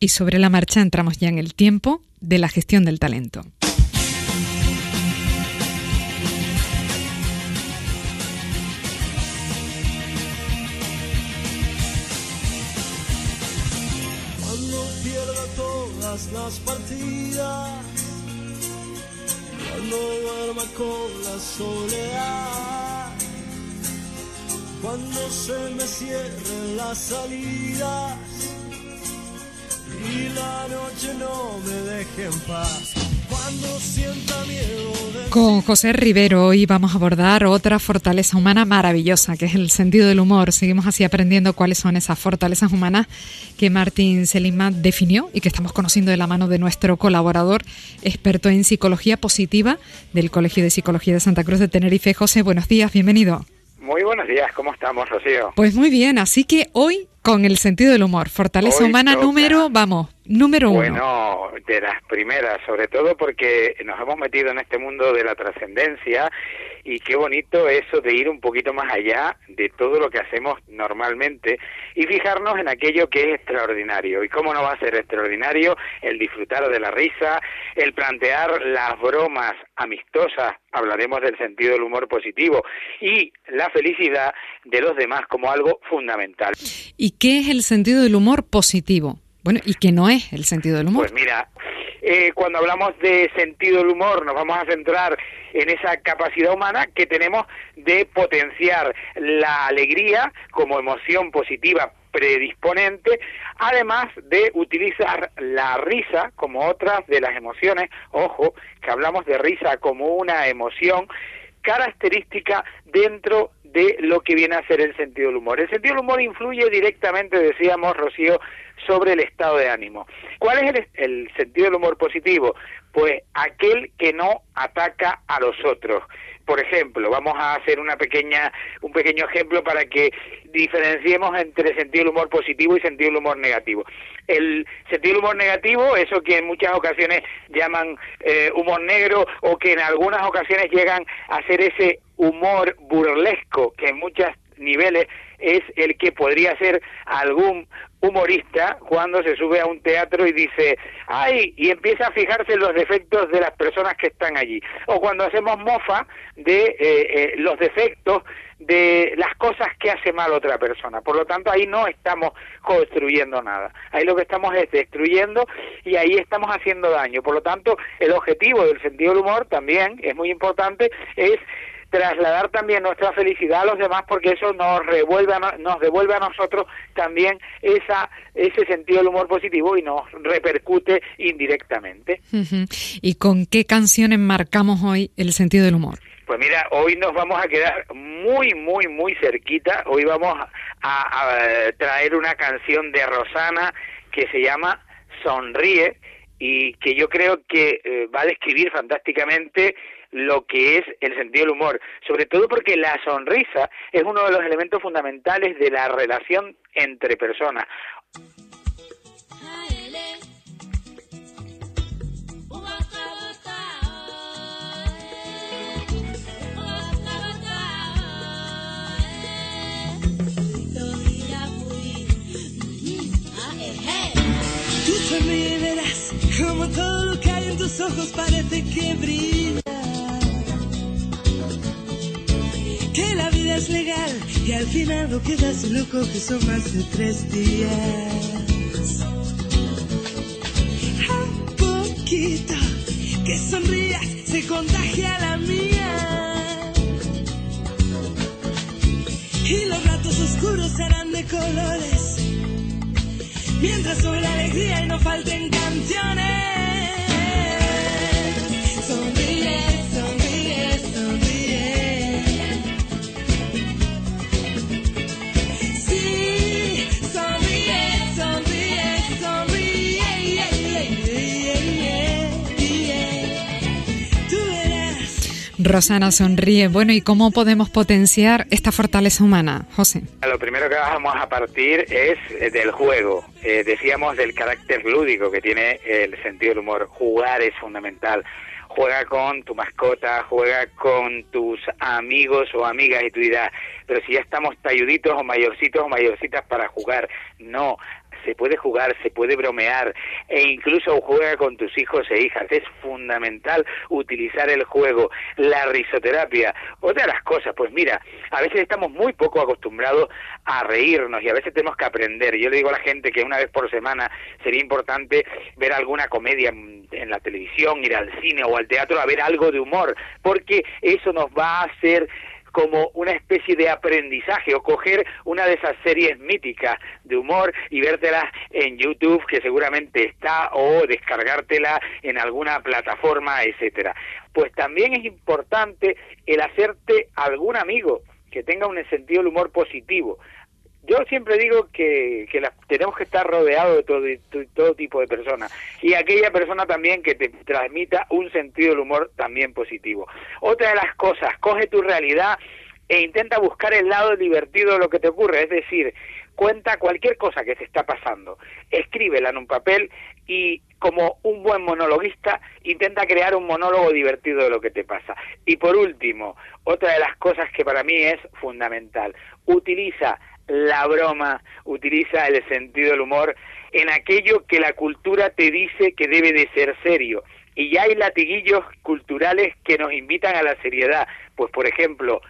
y sobre la marcha entramos ya en el tiempo de la gestión del talento. Cuando pierda todas las partidas, cuando duerma con la soledad, cuando se me cierren las salidas y la noche no me deje en paz. Cuando sienta miedo de Con José Rivero hoy vamos a abordar otra fortaleza humana maravillosa, que es el sentido del humor. Seguimos así aprendiendo cuáles son esas fortalezas humanas que Martín Seligman definió y que estamos conociendo de la mano de nuestro colaborador, experto en psicología positiva del Colegio de Psicología de Santa Cruz de Tenerife. José, buenos días, bienvenido. Muy buenos días, ¿cómo estamos, Rocío? Pues muy bien, así que hoy con el sentido del humor, fortaleza Hoy humana toca. número, vamos, número uno. Bueno, de las primeras, sobre todo porque nos hemos metido en este mundo de la trascendencia y qué bonito eso de ir un poquito más allá de todo lo que hacemos normalmente y fijarnos en aquello que es extraordinario. ¿Y cómo no va a ser extraordinario el disfrutar de la risa, el plantear las bromas amistosas, hablaremos del sentido del humor positivo y la felicidad de los demás como algo fundamental? ¿Y qué es el sentido del humor positivo? Bueno, ¿y qué no es el sentido del humor? Pues mira, eh, cuando hablamos de sentido del humor nos vamos a centrar en esa capacidad humana que tenemos de potenciar la alegría como emoción positiva predisponente, además de utilizar la risa como otras de las emociones, ojo, que hablamos de risa como una emoción característica dentro de lo que viene a ser el sentido del humor. El sentido del humor influye directamente, decíamos Rocío, sobre el estado de ánimo. ¿Cuál es el, sentido del humor positivo? Pues aquel que no ataca a los otros. Por ejemplo, vamos a hacer una pequeña, un pequeño ejemplo para que diferenciemos entre sentido del humor positivo y sentido del humor negativo. El sentido del humor negativo, eso que en muchas ocasiones llaman eh, humor negro o que en algunas ocasiones llegan a ser ese humor burlesco que en muchos niveles es el que podría ser algún humorista cuando se sube a un teatro y dice, ay, y empieza a fijarse en los defectos de las personas que están allí. O cuando hacemos mofa de eh, eh, los defectos de las cosas que hace mal otra persona. Por lo tanto, ahí no estamos construyendo nada. Ahí lo que estamos es destruyendo y ahí estamos haciendo daño. Por lo tanto, el objetivo del sentido del humor también es muy importante, es trasladar también nuestra felicidad a los demás porque eso nos revuelve a no- nos devuelve a nosotros también esa ese sentido del humor positivo y nos repercute indirectamente. ¿Y con qué canciones marcamos hoy el sentido del humor? Pues mira, hoy nos vamos a quedar muy, muy, muy cerquita. Hoy vamos a, a traer una canción de Rosana que se llama Sonríe y que yo creo que eh, va a describir fantásticamente lo que es el sentido del humor, sobre todo porque la sonrisa es uno de los elementos fundamentales de la relación entre personas. Tú verás como todo lo que hay en tus ojos parece que brilla. Es legal y al final no queda si lo coges son más de tres días. A poquito que sonrías se contagia la mía. Y los ratos oscuros serán de colores. Mientras sube la alegría y no falten canciones. Rosana sonríe. Bueno, ¿y cómo podemos potenciar esta fortaleza humana, José? Lo primero que vamos a partir es eh, del juego. Eh, decíamos del carácter lúdico que tiene el sentido del humor. Jugar es fundamental. Juega con tu mascota, juega con tus amigos o amigas y tú dirás, pero si ya estamos talluditos o mayorcitos o mayorcitas para jugar. No, se puede jugar, se puede bromear e incluso juega con tus hijos e hijas. Es fundamental utilizar el juego, la risoterapia. Otra de las cosas, pues mira, a veces estamos muy poco acostumbrados a reírnos y a veces tenemos que aprender. Yo le digo a la gente que una vez por semana sería importante ver alguna comedia en la televisión, ir al cine o al teatro a ver algo de humor, porque eso nos va a hacer como una especie de aprendizaje o coger una de esas series míticas de humor y vértelas en YouTube que seguramente está o descargártela en alguna plataforma, etcétera. Pues también es importante el hacerte algún amigo que tenga un sentido del humor positivo. Yo siempre digo que, que tenemos que estar rodeados de todo, de todo, tipo de personas y aquella persona también que te transmita un sentido del humor también positivo. Otra de las cosas, coge tu realidad e intenta buscar el lado divertido de lo que te ocurre, es decir, cuenta cualquier cosa que te está pasando, escríbela en un papel y como un buen monologuista intenta crear un monólogo divertido de lo que te pasa. Y por último, otra de las cosas que para mí es fundamental, utiliza la broma, utiliza el sentido del humor en aquello que la cultura te dice que debe de ser serio. Y ya hay latiguillos culturales que nos invitan a la seriedad. Pues, por ejemplo,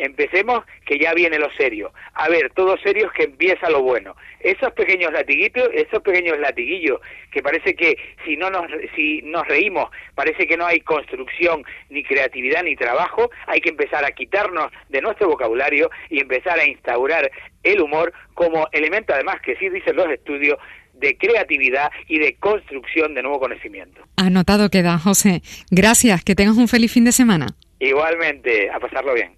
empecemos que ya viene lo serio. A ver, todo serio es que empieza lo bueno. Esos pequeños latiguitos, esos pequeños latiguillos que parece que si no nos si nos reímos, parece que no hay construcción ni creatividad ni trabajo, hay que empezar a quitarnos de nuestro vocabulario y empezar a instaurar el humor como elemento además que sí dicen los estudios de creatividad y de construcción de nuevo conocimiento. Anotado queda, José. Gracias, que tengas un feliz fin de semana. Igualmente, a pasarlo bien.